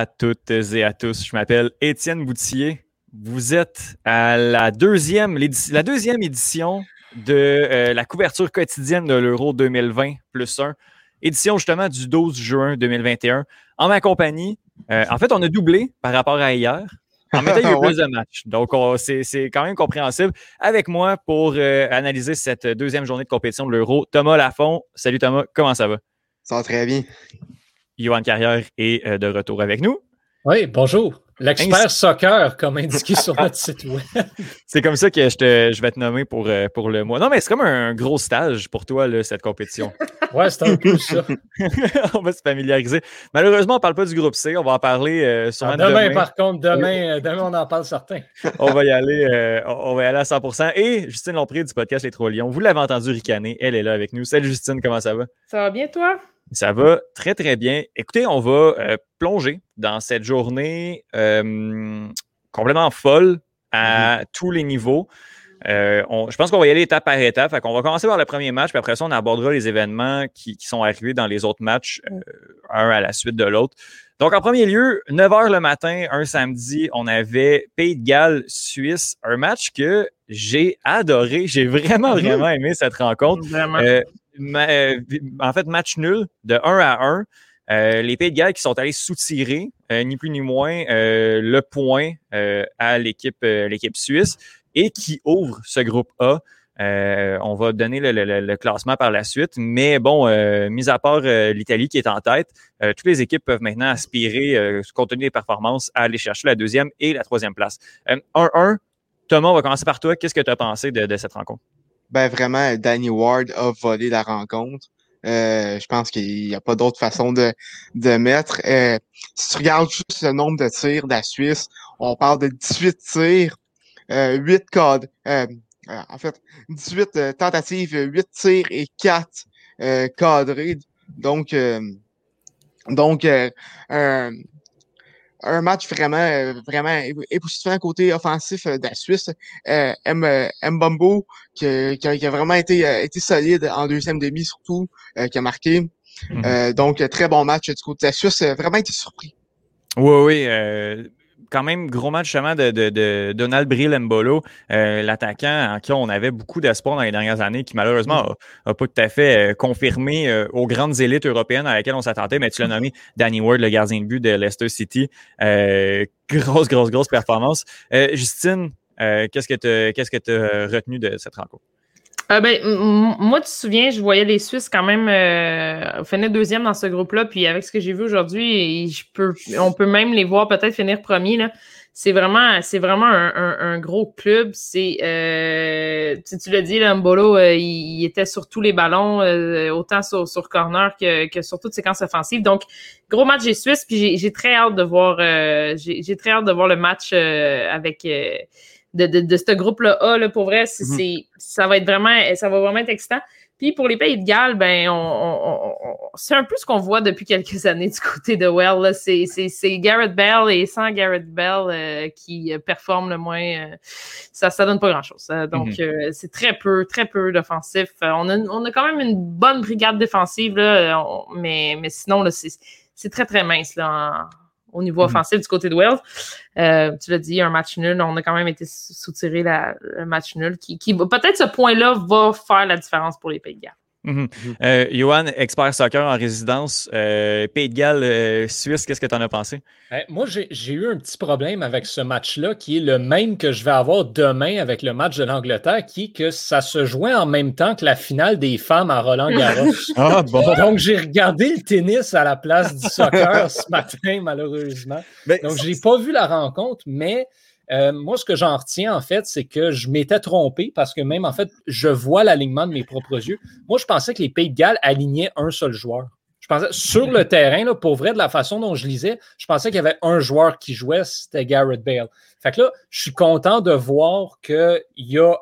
À toutes et à tous. Je m'appelle Étienne Boutier. Vous êtes à la deuxième, la deuxième édition de euh, la couverture quotidienne de l'Euro 2020 plus 1, édition justement du 12 juin 2021. En ma compagnie, euh, en fait, on a doublé par rapport à hier. En même temps, il y a eu plus de matchs. Donc, c'est quand même compréhensible. Avec moi pour euh, analyser cette deuxième journée de compétition de l'Euro, Thomas Lafont. Salut Thomas, comment ça va? Ça va très bien. Johan Carrière est euh, de retour avec nous. Oui, bonjour. L'expert soccer, comme indiqué sur notre site web. C'est comme ça que je, te, je vais te nommer pour, euh, pour le mois. Non, mais c'est comme un gros stage pour toi, là, cette compétition. ouais, c'est un peu ça. on va se familiariser. Malheureusement, on ne parle pas du groupe C. On va en parler euh, sûrement ah, demain, par contre, demain, demain, on en parle certains. on va y aller, on va y aller à 100% Et Justine Lompré du podcast Les Trois Lions, vous l'avez entendu ricaner, elle est là avec nous. Salut Justine, comment ça va? Ça va bien, toi? Ça va très, très bien. Écoutez, on va euh, plonger dans cette journée euh, complètement folle à mm-hmm. tous les niveaux. Euh, je pense qu'on va y aller étape par étape. on va commencer par le premier match, puis après ça, on abordera les événements qui, sont arrivés dans les autres matchs, un à la suite de l'autre. Donc, en premier lieu, 9 h le matin, un samedi, on avait Pays de Galles, Suisse, un match que j'ai adoré. J'ai vraiment, mm-hmm. vraiment aimé cette rencontre. Euh, en fait, match nul de 1 à 1. Euh, les Pays de Galles qui sont allés soutirer, euh, ni plus ni moins, le point à l'équipe l'équipe suisse et qui ouvre ce groupe A. on va donner le, classement par la suite, mais bon, mis à part l'Italie qui est en tête, toutes les équipes peuvent maintenant aspirer, compte tenu des performances, à aller chercher la deuxième et la troisième place. 1-1, Thomas, on va commencer par toi. Qu'est-ce que tu as pensé de cette rencontre? Ben vraiment, Danny Ward a volé la rencontre. Euh, je pense qu'il n'y a pas d'autre façon de, de mettre. Euh, si tu regardes juste le nombre de tirs de la Suisse, on parle de 18 tirs, euh, 8 codes. Euh, en fait, 18 tentatives, 8 tirs et 4 cadrés. Donc, donc un, un match vraiment, euh, vraiment époustouflant côté offensif euh, de la Suisse. Euh, M, Mbombo, qui, qui, a, vraiment été, été solide en deuxième demi, surtout, qui a marqué. Mm-hmm. donc, très bon match du côté de la Suisse. Vraiment été surpris. Oui, oui quand même gros match justement de, de, Donald Brill Mbolo, euh, l'attaquant en qui on avait beaucoup d'espoir dans les dernières années, qui malheureusement n'a pas tout à fait euh, confirmé euh, aux grandes élites européennes à laquelle on s'attendait. Mais tu l'as nommé Danny Ward, le gardien de but de Leicester City. grosse, grosse, grosse performance. Justine, qu'est-ce que tu as retenu de cette rencontre? Euh, ben, moi, tu te souviens, je voyais les Suisses quand même euh, finir deuxième dans ce groupe-là. Puis avec ce que j'ai vu aujourd'hui, on peut même les voir peut-être finir premier. C'est vraiment, c'est vraiment un, gros club. C'est, euh, tu, l'as dit, Mbolo, euh, il, était sur tous les ballons, autant sur, sur corner que, que sur toutes séquences offensives. Donc, gros match des Suisses. Puis j'ai très hâte de voir, j'ai très hâte de voir le match avec de, de, de ce groupe-là A, là, pour vrai, c'est, mhm. ça va être vraiment, ça va vraiment être excitant. Puis pour les pays de Galles, ben, on, c'est un peu ce qu'on voit depuis quelques années du côté de Well. C'est, c'est, Garrett Bell et sans Garrett Bell euh, qui performe le moins. Euh, ça ne donne pas grand-chose. Hein. donc, mhm. euh, c'est très peu, très peu d'offensif. On a, on a quand même une bonne brigade défensive, là, mais, mais sinon, là, c'est, c'est très, très mince là, au niveau mhm. offensif du côté de Wales. Euh, tu l'as dit, un match nul. On a quand même été soutiré le match nul. Qui, qui peut-être ce point-là va faire la différence pour les Pays de Galles. Mhm. Euh, Johan, expert soccer en résidence, euh, Pays de Galles, euh, Suisse, qu'est-ce que tu en as pensé? moi, j'ai eu un petit problème avec ce match-là, qui est le même que je vais avoir demain avec le match de l'Angleterre, qui est que ça se jouait en même temps que la finale des femmes à Roland-Garros. ah, bon. Donc, j'ai regardé le tennis à la place du soccer ce matin, malheureusement. Donc, j'ai pas vu la rencontre, mais euh, moi, ce que j'en retiens, en fait, c'est que je m'étais trompé parce que même, en fait, je vois l'alignement de mes propres yeux. Moi, je pensais que les Pays de Galles alignaient un seul joueur. Je pensais, sur le terrain, là, pour vrai, de la façon dont je lisais, je pensais qu'il y avait un joueur qui jouait, c'était Garrett Bale. Fait que là, je suis content de voir qu'il y a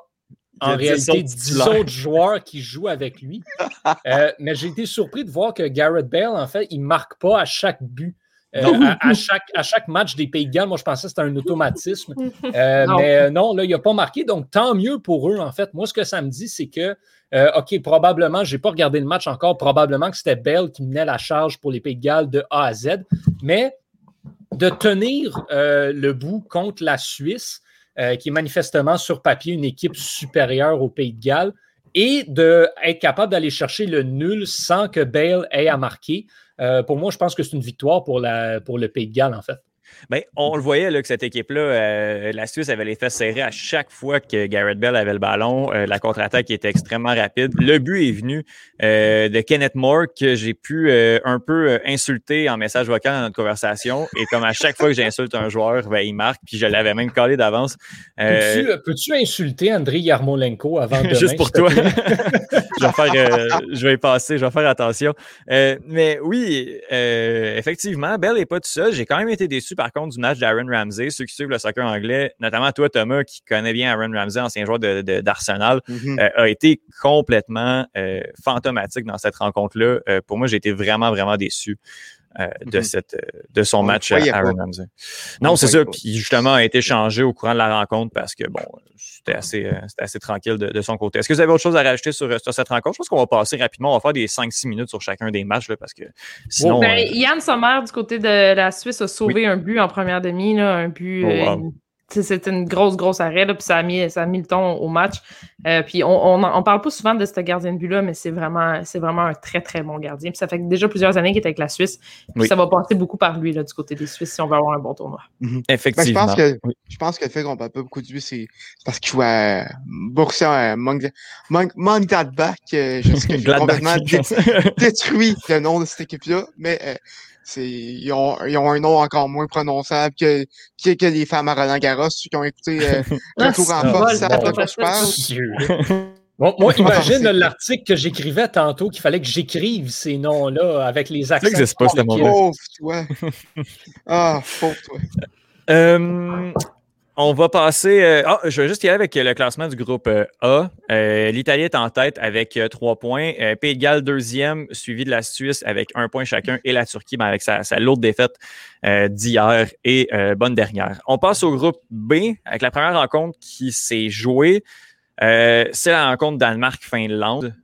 en réalité 10 autres joueurs qui jouent avec lui. Euh, mais j'ai été surpris de voir que Garrett Bale, en fait, il ne marque pas à chaque but. Euh, à, chaque, à chaque match des Pays de Galles, moi, je pensais que c'était un automatisme. Euh, mais non, là, il n'a pas marqué. Donc, tant mieux pour eux, en fait. Moi, ce que ça me dit, c'est que, OK, probablement, je n'ai pas regardé le match encore, probablement que c'était Bell qui menait la charge pour les Pays de Galles de A à Z. Mais de tenir le bout contre la Suisse, qui est manifestement sur papier une équipe supérieure au Pays de Galles, et d'être capable d'aller chercher le nul sans que Bale ait à marquer. Euh, pour moi, je pense que c'est une victoire pour, la, pour le Pays de Galles, en fait. Bien, on le voyait là, que cette équipe-là, euh, la Suisse avait les fesses serrées à chaque fois que Garrett Bell avait le ballon. Euh, la contre-attaque était extrêmement rapide. Le but est venu euh, de Kenneth Moore que j'ai pu un peu insulter en message vocal dans notre conversation. Et comme à chaque fois que j'insulte un joueur, ben, il marque. Puis je l'avais même collé d'avance. Peux-tu insulter André Yarmolenko avant demain? Juste pour toi. je, vais faire, je vais y passer, je vais faire attention. mais oui, effectivement, Bell n'est pas tout seul. J'ai quand même été déçu par contre du match d'Aaron Ramsey. Ceux qui suivent le soccer anglais, notamment toi, Thomas, qui connais bien Aaron Ramsey, ancien joueur d'Arsenal, de, mm-hmm. euh, a été complètement euh, fantomatique dans cette rencontre-là. Euh, pour moi, j'ai été vraiment, vraiment déçu. De, mm-hmm. cette, de son match à Aaron Ramsey. Non, c'est ça. Puis justement, a été changé au courant de la rencontre parce que, bon, c'était assez, assez tranquille de, son côté. Est-ce que vous avez autre chose à rajouter sur, cette rencontre? Je pense qu'on va passer rapidement. On va faire des 5-6 minutes sur chacun des matchs parce que sinon. Ben, Yann Sommer, du côté de la Suisse, a sauvé un but en première demi, là, un but. Oh, c'était une grosse, grosse arrêt, là, puis ça a, mis, ça a mis le ton au match. Euh, puis on, on, parle pas souvent de ce gardien de but-là, mais c'est vraiment, c'est vraiment un très, très bon gardien. Puis ça fait déjà plusieurs années qu'il est avec la Suisse. Puis ça va passer beaucoup par lui là, du côté des Suisses si on veut avoir un bon tournoi. Mhm. Effectivement. Ben, je, pense que, je pense que le fait qu'on parle pas beaucoup de lui, c'est parce qu'il joue à Borussia Mönchengladbach. Euh, je sais que j'ai complètement détruit le nom de cette équipe-là, mais euh, ils ont, ils ont un nom encore moins prononçable que, que, que les femmes à Roland Garros, ceux qui ont écouté euh, le tour en force, je parle. Bon, moi, imagine l'article que j'écrivais tantôt qu'il fallait que j'écrive ces noms-là avec les accents. Ça pas, ce moment Pauvre toi. Ah, pauvre toi. Euh, on va passer. Euh, ah, je vais juste y aller avec le classement du groupe euh, A. Euh, L'Italie est en tête avec trois points. Pays de Galles, deuxième, suivi de la Suisse avec un point chacun et la Turquie ben, avec sa, lourde défaite d'hier et bonne dernière. On passe au groupe B avec la première rencontre qui s'est jouée. C'est la rencontre Danemark-Finlande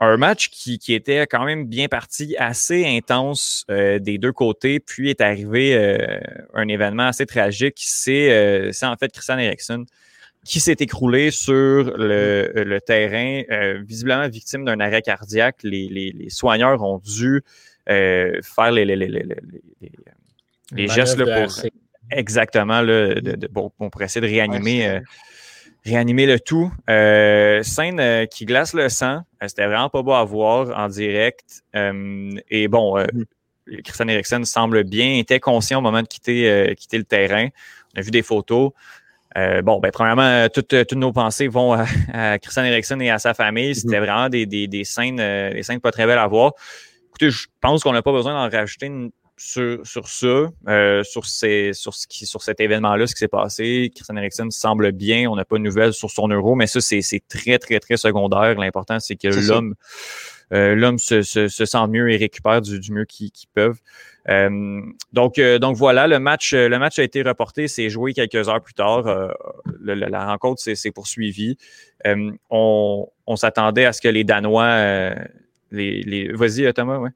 un match qui, qui, était quand même bien parti, assez intense euh, des deux côtés, puis est arrivé euh, un événement assez tragique. C'est euh, en fait Christian Eriksen qui s'est écroulé sur le, le terrain, visiblement victime d'un arrêt cardiaque. Les, les, les, soigneurs ont dû faire les, les gestes là, pour exactement là, de, de, pour, pour, essayer de réanimer réanimer le tout. Euh, scène euh, qui glace le sang. Euh, c'était vraiment pas beau à voir en direct. et bon, mm. Christian Eriksen semble bien, était conscient au moment de quitter, quitter le terrain. On a vu des photos. bon, ben, premièrement, toutes, nos pensées vont à, Christian Eriksen et à sa famille. C'était mm. vraiment des, des, des scènes, des scènes pas très belles à voir. Écoutez, je pense qu'on n'a pas besoin d'en rajouter une, sur, sur ça, euh, sur, ces, sur, ce qui, sur cet événement-là, ce qui s'est passé. Christian Eriksen semble bien. On n'a pas de nouvelles sur son euro, mais ça, c'est très, très, très secondaire. L'important, c'est que l'homme euh, l'homme se, se, se, sent mieux et récupère du, du mieux qu'ils peuvent. Euh, donc, euh, donc voilà, le match, le match a été reporté, c'est joué quelques heures plus tard. la rencontre s'est poursuivie. on, on s'attendait à ce que les Danois, les, les... vas-y Thomas, ouais.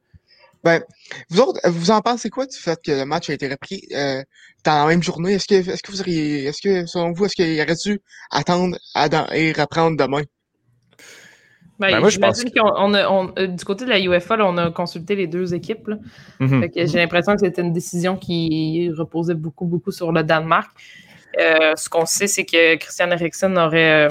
Ben, vous autres, vous en pensez quoi du fait que le match a été repris euh, dans la même journée? Est-ce que, est-ce que vous auriez, est-ce que, selon vous, est-ce qu'il aurait dû attendre et reprendre demain? Ben, ben moi, je pense qu'on a, on, euh, du côté de la UEFA, on a consulté les deux équipes. Mm-hmm. j'ai l'impression que c'était une décision qui reposait beaucoup, beaucoup sur le Danemark. Euh, ce qu'on sait, c'est que Christian Eriksen aurait,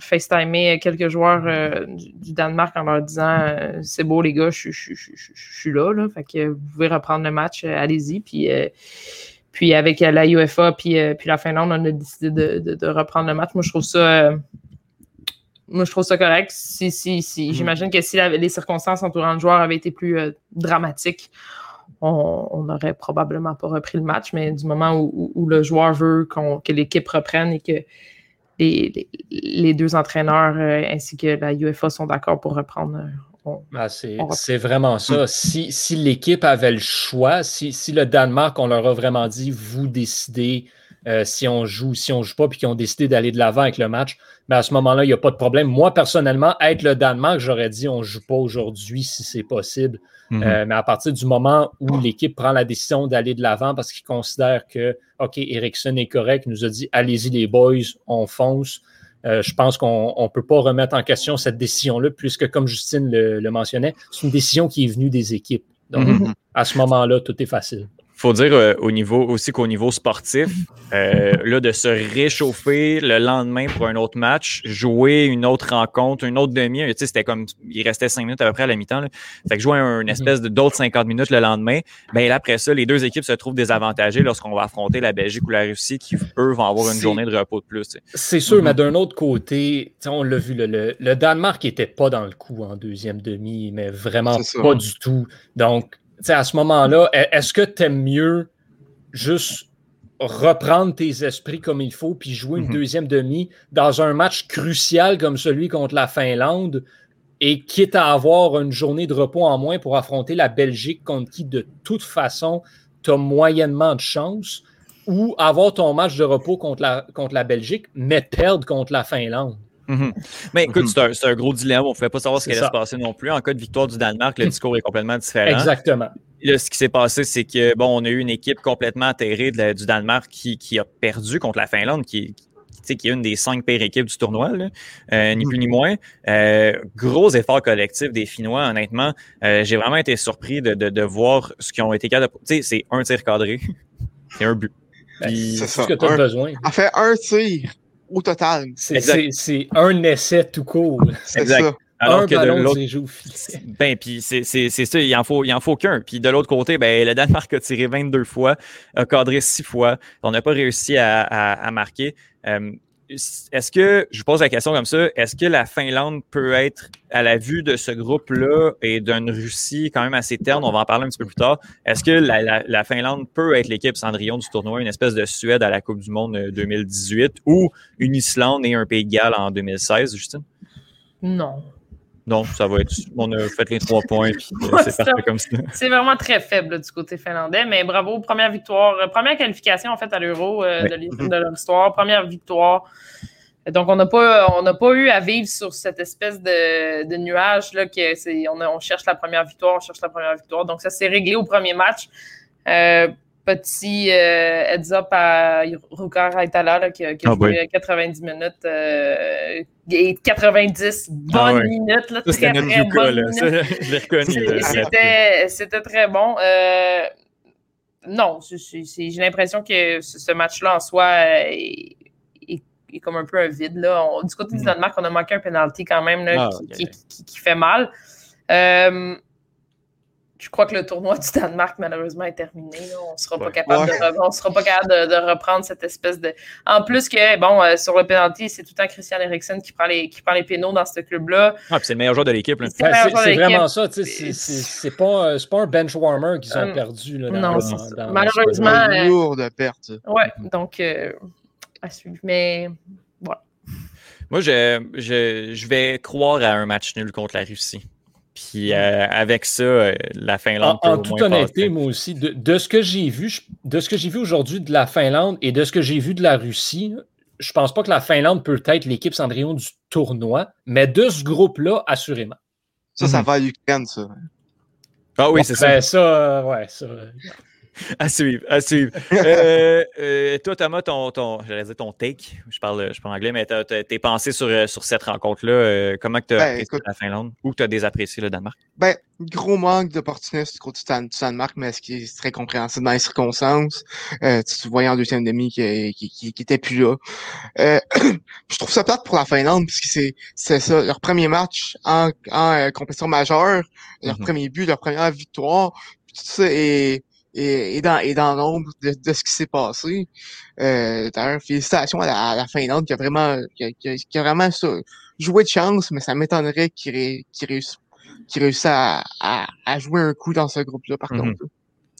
FaceTimer quelques joueurs euh, du, Danemark en leur disant euh, c'est beau les gars, je, suis là, là, fait que vous pouvez reprendre le match, euh, allez-y. Puis, puis avec la UEFA puis, puis la Finlande, on a décidé de, reprendre le match. Moi, je trouve ça. moi, je trouve ça correct. Si, si, si, mm-hmm. J'imagine que si les circonstances entourant le joueur avaient été plus dramatiques, on n'aurait probablement pas repris le match. Mais du moment où, le joueur veut que l'équipe reprenne et que les, deux entraîneurs euh, ainsi que la UEFA sont d'accord pour reprendre. Ah, c'est vraiment ça. Si, si l'équipe avait le choix, si, si, le Danemark, on leur a vraiment dit, vous décidez euh, si on joue, si on joue pas, puis qu'ils ont décidé d'aller de l'avant avec le match, mais à ce moment-là, il n'y a pas de problème. Moi, personnellement, être le Danemark, j'aurais dit on ne joue pas aujourd'hui si c'est possible. Mhm. Euh, mais à partir du moment où l'équipe prend la décision d'aller de l'avant parce qu'il considère que, OK, Ericsson est correct, nous a dit allez-y les boys, on fonce. Euh, je pense qu'on ne peut pas remettre en question cette décision-là, puisque, comme Justine le, mentionnait, c'est une décision qui est venue des équipes. Donc, mhm. à ce moment-là, tout est facile faut dire euh, au niveau aussi qu'au niveau sportif, euh, là, de se réchauffer le lendemain pour un autre match, jouer une autre rencontre, une autre demi, tu sais, c'était comme il restait cinq minutes à peu près à la mi-temps. Fait que jouer une mhm. espèce de d'autres 50 minutes le lendemain, ben là, après ça, les deux équipes se trouvent désavantagées lorsqu'on va affronter la Belgique ou la Russie qui, eux, vont avoir une journée de repos de plus. C'est sûr, mais mhm. d'un autre côté, on l'a vu, le, le, Danemark n'était pas dans le coup en deuxième demi, mais vraiment pas du tout. Donc, à ce moment-là, e-, est-ce que tu aimes mieux juste reprendre tes esprits comme il faut puis jouer une mhm. deuxième demi dans un match crucial comme celui contre la Finlande et quitte à avoir une journée de repos en moins pour affronter la Belgique contre qui de toute façon tu as moyennement de chance ou avoir ton match de repos contre la, contre la Belgique mais perdre contre la Finlande? Mhm. Mais écoute, mhm. c'est un, gros dilemme. On ne pouvait pas savoir ce qui allait se passer non plus. En cas de victoire du Danemark, le discours est complètement différent. Exactement. Là, ce qui s'est passé, c'est que bon, on a eu une équipe complètement atterrée du Danemark qui, a perdu contre la Finlande, qui, qui est une des cinq pires équipes du tournoi, euh, ni plus ni moins. Euh, gros effort collectif des Finnois, honnêtement. Euh, j'ai vraiment été surpris de, voir ce qu'ils ont été capables de. Tu sais, c'est un tir cadré, c'est un but. Ben, c'est ce que tu as besoin. En fait, un tir au total. C'est un essai tout court. C'est ça. Alors un que de l'autre. Ben, puis c'est ça, il en faut, il en faut qu'un. Puis de l'autre côté, ben, le Danemark a tiré 22 fois, a cadré 6 fois. On n'a pas réussi à, à, marquer. Euh, est-ce que, je pose la question comme ça, est-ce que la Finlande peut être, à la vue de ce groupe-là et d'une Russie quand même assez terne, on va en parler un petit peu plus tard, est-ce que la, Finlande peut être l'équipe Cendrillon du tournoi, une espèce de Suède à la Coupe du Monde 2018 euh, ou une Islande et un Pays de Galles en 2016, Justine? Non. Non, ça va être. On a fait les trois points, puis euh, c'est parfait comme ça. C'est vraiment très faible du côté finlandais, mais bravo, première victoire, euh, première qualification en fait à l'Euro euh, de l'histoire, première victoire. Donc, on n'a pas, pas eu à vivre sur cette espèce de, nuage là, que on, on, cherche la première victoire, on cherche la première victoire. Donc, ça s'est réglé au premier match petit euh, heads up à Ruka Raitala qui, a, qui a ah, joué 90 minutes euh, et 90 bonnes ah, minutes. Là, très, très bonnes. C'était très bon. Euh, non, j'ai l'impression que ce match-là en soi est, comme un peu un vide. Là. du côté du mm. Danemark, on a manqué un penalty quand même là, ah, qui, qui, qui, fait mal. Je crois que le tournoi du Danemark, malheureusement, est terminé. On ne sera, pas capable, de, sera pas capable de, reprendre cette espèce de. En plus que, bon, euh, sur le penalty, c'est tout le temps Christian Eriksen qui prend les, qui prend les pénaux dans ce club-là. Ah, c'est le meilleur joueur de l'équipe. C'est vraiment ça. C'est pas, euh, pas un bench warmer qu'ils ont euh, perdu. Là, non, malheureusement. C'est lourd de perte. Oui, donc, à suivre. Mais, voilà. Moi, je, je, je vais croire à un match nul contre la Russie. Puis euh, avec ça, euh, la Finlande. En, en toute honnêteté, moi aussi, de, ce que j'ai vu, de ce que j'ai vu aujourd'hui de la Finlande et de ce que j'ai vu de la Russie, je pense pas que la Finlande peut être l'équipe Cendrillon du tournoi, mais de ce groupe-là, assurément. Ça, ça mhm. va à l'Ukraine, ça. Ah oui, c'est ça. Ben, ça, ouais, ça. À suivre, à suivre. Euh, euh, toi, Thomas, ton, ton, dire ton take, je parle, je parle anglais, mais tes pensées sur, euh, sur cette rencontre-là, comment tu as ben, apprécié la Finlande? Ou tu as désapprécié le Danemark? Ben, gros manque d'opportunisme du côté du Danemark, mais ce qui est très compréhensible dans les circonstances. tu voyais en deuxième demi qui, qui, qui, était plus là. je trouve ça plate pour la Finlande, puisque c'est, c'est ça, leur premier match en, en compétition majeure, leur mm-hmm. premier but, leur première victoire, tout ça, et et, dans, et dans l'ombre de, de, ce qui s'est passé. Euh, D'ailleurs, félicitations à la, à la, Finlande qui a vraiment, qui qui qui a vraiment ça, joué de chance, mais ça m'étonnerait qu'il ré, réussisse, réussisse à, à, à, jouer un coup dans ce groupe-là, par mm-hmm. contre.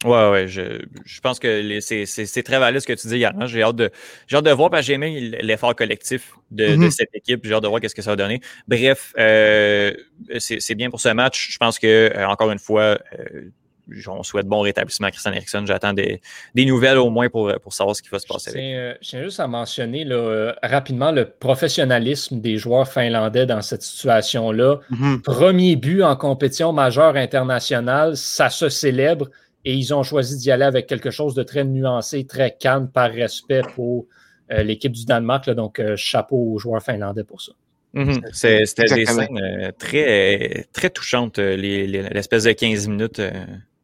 Ouais, ouais, je, je pense que c'est très valide ce que tu dis également. J'ai hâte, de, hâte de voir parce que j'ai aimé l'effort collectif de, de, mm-hmm. cette équipe. J'ai hâte de voir qu'est-ce que ça va donner. Bref, euh, c'est bien pour ce match. Je pense que, euh, encore une fois, euh, on souhaite bon rétablissement à Christian Eriksson. J'attends des, nouvelles au moins pour, pour savoir ce qui va se passer. Euh, je tiens juste à mentionner euh, rapidement le professionnalisme des joueurs finlandais dans cette situation-là. Mm-hmm. Premier but en compétition majeure internationale, ça se célèbre et ils ont choisi d'y aller avec quelque chose de très nuancé, très calme, par respect pour euh, l'équipe du Danemark. donc, chapeau aux joueurs finlandais pour ça. Mm-hmm. C'était des scènes très, très touchantes, l'espèce de 15 minutes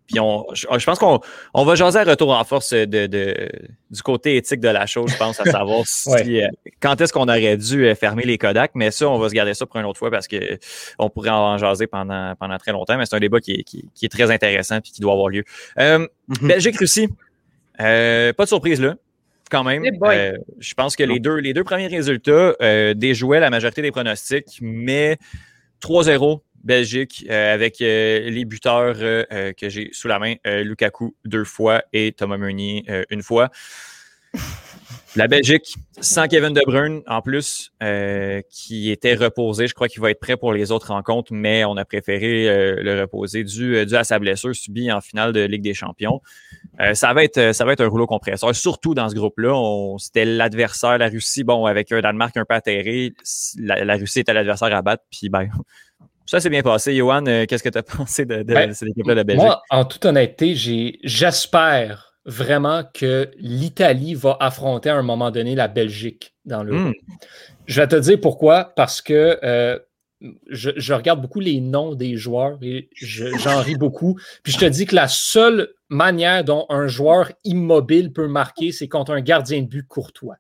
puis on, je, pense qu'on on va jaser à retour en force de, de, du côté éthique de la chose, je pense, à savoir si, euh, quand est-ce qu'on aurait dû euh, fermer les Kodak. Mais ça, on va se garder ça pour une autre fois parce que on pourrait en jaser pendant, pendant très longtemps. Mais c'est un débat qui est, qui, est, très intéressant et qui doit avoir lieu. Euh, mm-hmm. Belgique-Russie, euh, pas de surprise là quand même. je pense que les deux, les deux premiers résultats déjouaient la majorité des pronostics, mais 3-0 Belgique euh, avec euh, les buteurs euh, que j'ai sous la main, Lukaku deux fois et Thomas Meunier une fois. La Belgique, sans Kevin De Bruyne en plus, qui était reposé. Je crois qu'il va être prêt pour les autres rencontres, mais on a préféré le reposer dû, à sa blessure subie en finale de Ligue des Champions. ça, va être, ça va être un rouleau compresseur, surtout dans ce groupe-là. C'était l'adversaire, la Russie, bon, avec un Danemark un peu atterré. La, Russie était l'adversaire à battre, puis ben, ça s'est bien passé. Johan, euh, qu'est-ce que tu as pensé de, ben, cette équipe-là de Belgique? Moi, en toute honnêteté, j'espère vraiment que l'Italie va affronter à un moment donné la Belgique dans le. Hmm. Je vais te dire pourquoi. Parce que euh, je, regarde beaucoup les noms des joueurs et j'en ris beaucoup. Puis je te dis que la seule manière dont un joueur immobile peut marquer, c'est contre un gardien de but courtois.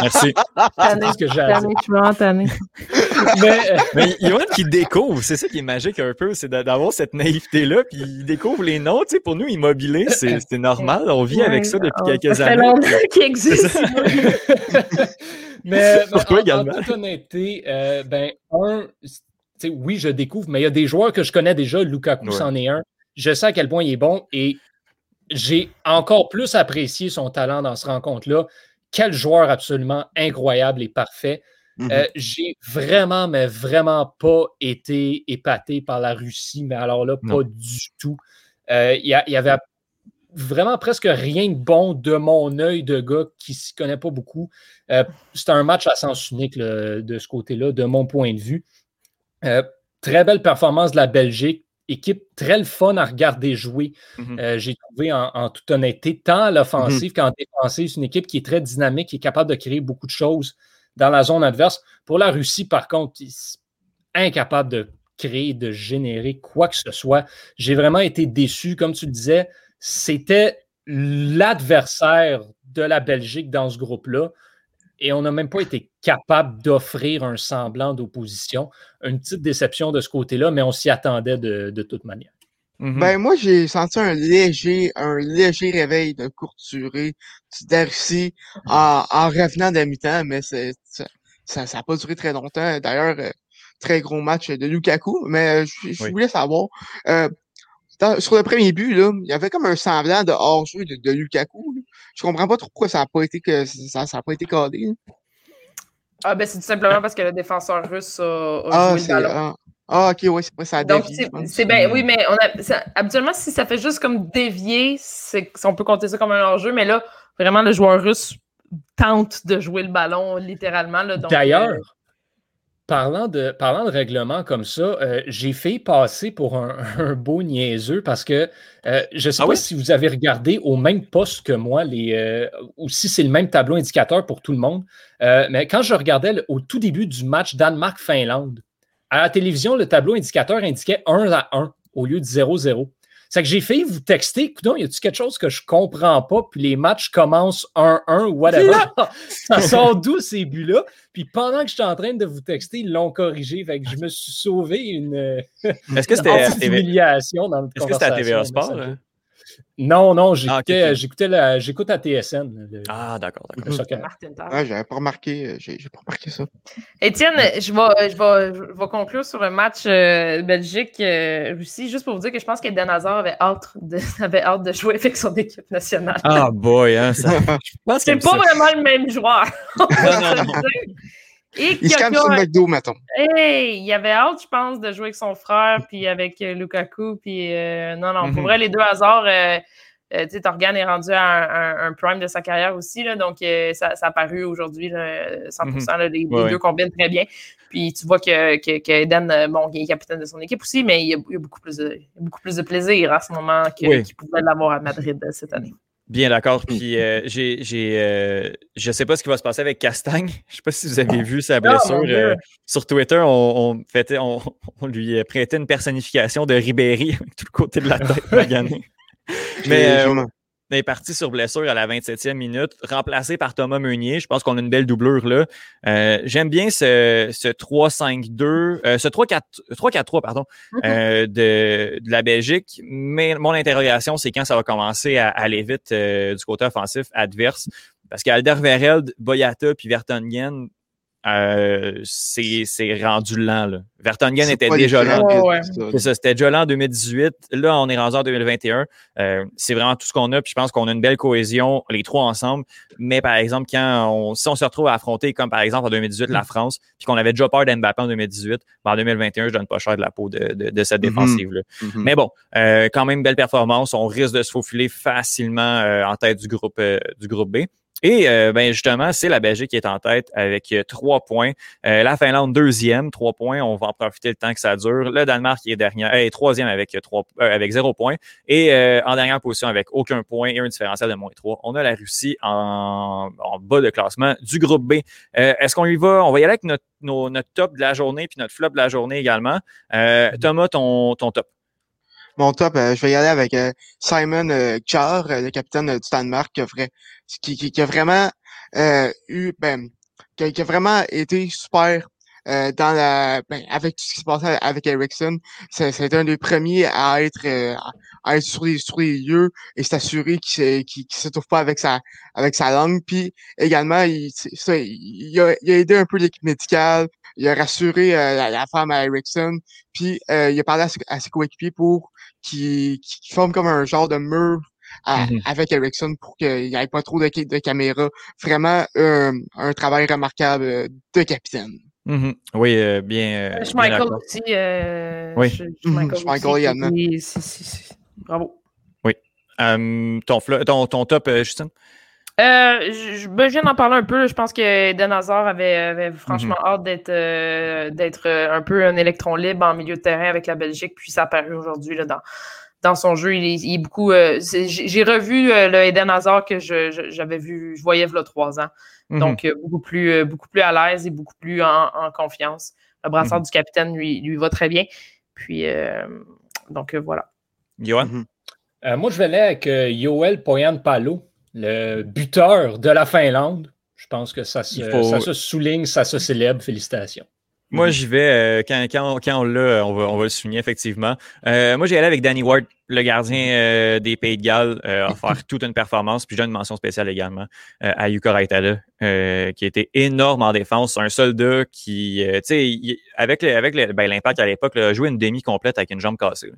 Merci. C'est ce que j'ai mais, mais Yoann qui découvre, c'est ça qui est magique un peu, c'est d'avoir cette naïveté-là, puis il découvre les noms. Tu sais, pour nous, immobilier, c'est normal. On vit avec ça depuis quelques ça années. longtemps qu'il existe. mais Pourquoi en, également? en toute honnêteté, euh, ben, un, oui, je découvre, mais il y a des joueurs que je connais déjà. Lukaku, c'en est un. Je sais à quel point il est bon et j'ai encore plus apprécié son talent dans ce rencontre-là. Quel joueur absolument incroyable et parfait. Mhm. Euh, j'ai vraiment, mais vraiment pas été épaté par la Russie, mais alors là, pas du tout. Euh, il y, avait vraiment presque rien de bon de mon œil de gars qui ne s'y connaît pas beaucoup. Euh, C'était un match à sens unique de ce côté-là, de mon point de vue. très belle performance de la Belgique. Équipe très le fun à regarder jouer. Mhm. J'ai trouvé en, toute honnêteté, tant à l'offensive mhm. qu'en défensive, c'est une équipe qui est très dynamique, qui est capable de créer beaucoup de choses dans la zone adverse. Pour la Russie, par contre, incapable de créer, de générer quoi que ce soit. J'ai vraiment été déçu. Comme tu le disais, c'était l'adversaire de la Belgique dans ce groupe-là. Et on n'a même pas été capable d'offrir un semblant d'opposition. Une petite déception de ce côté-là, mais on s'y attendait de, toute manière. Mm-hmm. Ben moi j'ai senti un léger un léger réveil de courte durée de Russie en, en revenant de mi-temps, mais c'est ça n'a pas duré très longtemps. D'ailleurs, euh, très gros match de Lukaku, mais euh, je, voulais savoir. Euh, sur le premier but, là, il y avait comme un semblant de hors-jeu de, de, Lukaku. Là. Je comprends pas trop pourquoi ça n'a pas été que ça, ça a pas été cadré. Ah ben c'est tout simplement parce que le défenseur russe a, ah, joué le ballon. Ah, ok, oui, c'est ça a Donc, c'est bien, oui, mais on a, habituellement, si ça fait juste comme dévier, on peut compter ça comme un hors-jeu, mais là, vraiment, le joueur russe tente de jouer le ballon littéralement. D'ailleurs, euh, parlant, de, parlant de règlement comme ça, euh, j'ai fait passer pour un, beau niaiseux parce que euh, je ne sais ah pas si vous avez regardé au même poste que moi les, ou si c'est le même tableau indicateur pour tout le monde. mais quand je regardais au tout début du match Danemark-Finlande, à la télévision, le tableau indicateur indiquait 1 à 1 au lieu de 0-0. C'est que j'ai fait vous texter, écoute, y a-tu quelque chose que je comprends pas, puis les matchs commencent 1-1 ou whatever. ça sort d'où ces buts-là? Puis pendant que j'étais en train de vous texter, ils l'ont corrigé. Fait que je me suis sauvé une, Est-ce que c'était humiliation dans notre Est-ce que c'était à TVA Sport? Non, non, j'écoutais, ah, j'écoutais la, j'écoute à TSN. Ah, d'accord, d'accord. Ouais, j'avais pas remarqué, j'ai, pas remarqué ça. Étienne, je vais, je vais, je vais conclure sur un match euh, Belgique-Russie, juste pour vous dire que je pense qu'Eden Hazard avait hâte, de, avait hâte de jouer avec son équipe nationale. Ah, boy, hein, ça. C'est pas vraiment le même joueur. non, non, non. Et il se calme sur le McDo, mettons. Hey, il avait hâte, je pense, de jouer avec son frère, puis avec euh, Lukaku, puis euh, non, non, pour mhm. vrai, les deux hasards, euh, tu sais, Torgan est rendu à un, prime de sa carrière aussi, là, donc ça, ça, a paru aujourd'hui, 100%, mhm. les, deux combinent très bien. Puis tu vois que, que, Eden, bon, il est capitaine de son équipe aussi, mais il y a, beaucoup, plus de, beaucoup plus de plaisir à ce moment qu'il pouvait l'avoir à Madrid cette année. Bien d'accord. Puis euh, j'ai, euh, je ne sais pas ce qui va se passer avec Castagne. Je ne sais pas si vous avez vu sa ah, blessure. Euh, sur Twitter, on, on, lui prêtait une personnification de Ribéry avec tout le côté de la tête Mais est parti sur blessure à la 27e minute, remplacé par Thomas Meunier. Je pense qu'on a une belle doublure là. Euh, j'aime bien ce, ce 3-5-2, euh, ce 3-4-3, pardon, mm-hmm. euh, de, de, la Belgique. Mais mon interrogation, c'est quand ça va commencer à, aller vite du côté offensif adverse. Parce qu'Alder Vereld, Boyata puis Vertonghen, euh, c'est rendu lent. Là. Vertonghen était déjà lent. c'était déjà lent en 2018. Là, on est rendu en 2021. Euh, c'est vraiment tout ce qu'on a. Puis je pense qu'on a une belle cohésion, les trois ensemble. Mais par exemple, quand on, si on se retrouve à affronter, comme par exemple en 2018, la mm. France, puis qu'on avait déjà peur d'Mbappé en 2018, ben en 2021, je donne pas cher de la peau de, de, cette mm-hmm. défensive-là. Mm-hmm. Mais bon, euh, quand même, belle performance. On risque de se faufiler facilement en tête du groupe, du groupe B. Et euh, ben justement, c'est la Belgique qui est en tête avec euh, trois points. Euh, la Finlande, deuxième, trois points. On va en profiter le temps que ça dure. Le Danemark est dernier, est troisième avec trois, avec zéro point. Et en dernière position avec aucun point et un différentiel de moins trois. On a la Russie en, bas de classement du groupe B. Est-ce qu'on y va? On va y aller avec notre, notre top de la journée puis notre flop de la journée également. Thomas, ton, ton top. Mon top, je vais y aller avec Simon euh, le capitaine du Danemark, qui a, qui, qui, a vraiment eu, ben, qui a, vraiment été super dans la, ben, avec tout ce qui se passait avec Ericsson. C'est un des premiers à être, à être sur les, sur les lieux et s'assurer qu'il ne qui, se trouve pas avec sa, avec sa langue. Puis également, il, ça, il, a, il a aidé un peu l'équipe médicale. Il a rassuré la, femme à Ericsson. Puis il a parlé à, ses coéquipiers pour qui, qui forme comme un genre de mur mmh avec Ericsson pour qu'il n'y ait pas trop de, de caméras. Vraiment un travail remarquable euh, de capitaine. Mmh oui, euh, bien. Euh, Michael aussi. Euh, oui. Schmeichel Bravo. Oui. ton, ton, ton, top, Justine? Euh, je, ben, je, viens d'en parler un peu. Je pense que Eden Hazard avait, franchement mhm. hâte d'être euh, d'être euh, un peu un électron libre en milieu de terrain avec la Belgique, puis ça apparaît aujourd'hui dans, dans son jeu. Il est, beaucoup. J'ai revu le Eden Hazard que j'avais vu, je voyais il y a trois ans. Mhm. Donc, beaucoup, plus, beaucoup plus à l'aise et beaucoup plus en, confiance. Le brassard mhm. du capitaine lui, lui va très bien. Puis, donc, voilà. Johan? moi, je vais aller avec Yoel Poyan Palo le buteur de la Finlande. Je pense que ça se, souligne, ça se célèbre. Félicitations. Moi, j'y vais, euh, quand, quand, on l'a, on va, on va le souligner effectivement. Euh, moi, j'ai allé avec Danny Ward, le gardien euh, des Pays de Galles, a faire toute une performance. Puis j'ai une mention spéciale également à Yuka Raitala, qui a été énorme en défense. Un soldat qui, tu sais, avec, avec ben, l'impact à l'époque, a joué une demi complète avec une jambe cassée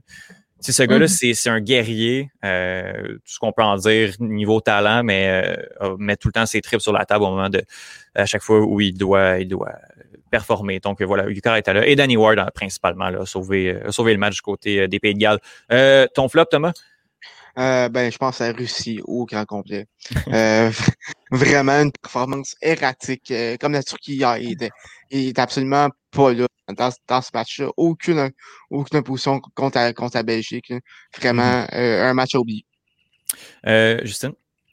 ce gars-là, mm-hmm. c'est un guerrier, euh, tout ce qu'on peut en dire niveau talent, mais euh, met tout le temps ses tripes sur la table au moment de à chaque fois où il doit, il doit performer. Donc voilà, Yuka est là. Et Danny Ward, hein, principalement, là, a, sauvé, a sauvé le match du côté des Pays de Galles. ton flop, Thomas? Euh, ben, je pense à la Russie au grand complet. Euh, vraiment une performance erratique. Euh, comme la Turquie hier, il était, absolument pas là dans, dans ce match-là. Aucune, aucune position contre, contre la Belgique. Vraiment mm-hmm. un match à oublier.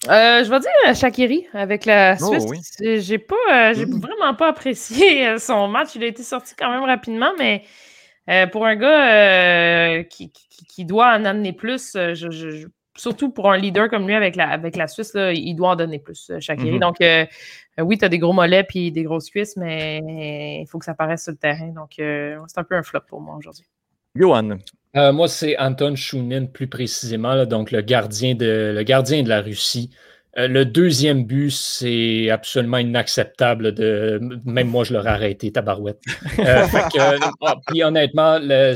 Justine? je vais dire Shakiri avec la oh, Suisse. J'ai pas, j'ai mm. vraiment pas apprécié son match. Il a été sorti quand même rapidement, mais pour un gars qui, qui, doit en amener plus, je, surtout pour un leader comme lui avec la, avec la Suisse, il doit en donner plus, Shakiri. Mm-hmm. Donc, oui, tu as des gros mollets puis des grosses cuisses, mais il faut que ça paraisse sur le terrain. Donc, c'est un peu un flop pour moi aujourd'hui. Johan. Moi, c'est Anton Shunin plus précisément, donc le gardien, de, le gardien de la Russie. le deuxième but, c'est absolument inacceptable. De... Même moi, je l'aurais arrêté, tabarouette. Ah, puis honnêtement, le,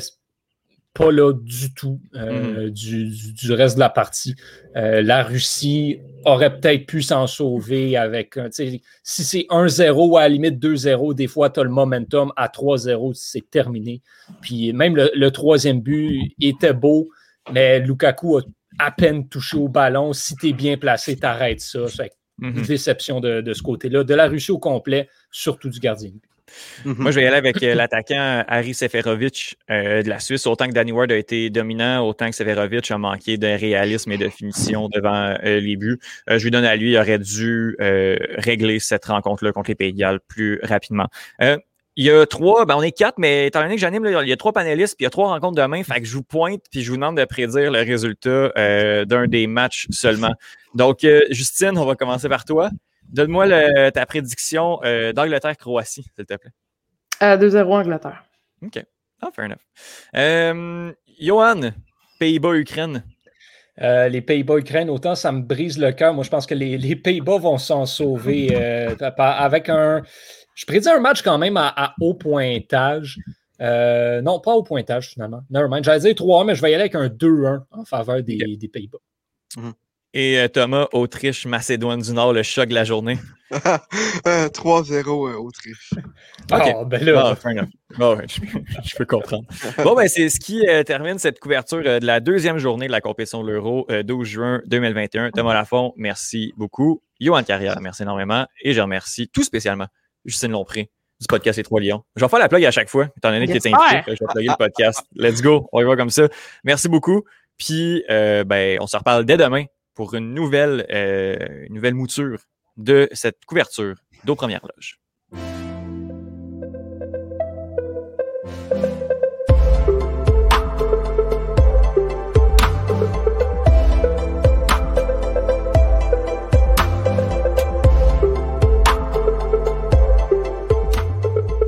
pas là du tout euh, mm-hmm. du, reste de la partie. Euh, la Russie aurait peut-être pu s'en sauver avec. Si c'est 1-0 à la limite 2-0, des fois, tu as le momentum. À 3-0, c'est terminé. Puis même le, troisième but était beau, mais Lukaku a à peine touché au ballon. Si tu es bien placé, tu arrêtes ça. Fait mm-hmm. déception de, de ce côté-là. De la Russie au complet, surtout du gardien. Mhm. Moi, je vais y aller avec euh, l'attaquant Harry Seferovic euh, de la Suisse. Autant que Danny Ward a été dominant, autant que Seferovic a manqué de réalisme et de finition devant euh, les buts. je lui donne à lui, il aurait dû régler cette rencontre-là contre les Pays de Galles plus rapidement. Il y a trois, ben on est quatre, mais étant donné que j'anime, il y a trois panélistes, puis il y a trois rencontres demain. Fait que je vous pointe, puis je vous demande de prédire le résultat d'un des matchs seulement. Donc, Justine, on va commencer par toi. Donne-moi ta prédiction euh, d'Angleterre-Croatie, s'il te plaît. 2-0 Angleterre. OK. Ah, fair enough. Euh, Johan, Pays-Bas-Ukraine. Euh, les Pays-Bas-Ukraine, autant ça me brise le cœur. Moi, je pense que les, Pays-Bas vont s'en sauver avec un. Je prédis un match quand même à, haut pointage. non, pas au pointage finalement. Nevermind. J'allais dire 3-1, mais je vais y aller avec un 2-1 en faveur des, Pays-Bas. Mhm. Et euh, Thomas, Autriche, Macédoine du Nord, le choc de la journée. 3-0 euh, Autriche. OK. ben là. Bon, je, peux comprendre. Bon, ben, c'est ce qui euh, termine cette couverture de la deuxième journée de la compétition de l'Euro, 12 juin 2021. Thomas Lafont, merci beaucoup. Johan Carrière, merci énormément. Et je remercie tout spécialement Justine Lompré du podcast Les Trois Lions. Je vais faire la plug à chaque fois, étant donné que tu es invité. Je vais plugger le podcast. Let's go. On y va comme ça. Merci beaucoup. Puis, ben, on se reparle dès demain pour une nouvelle, euh, nouvelle mouture de cette couverture d'aux premières loges.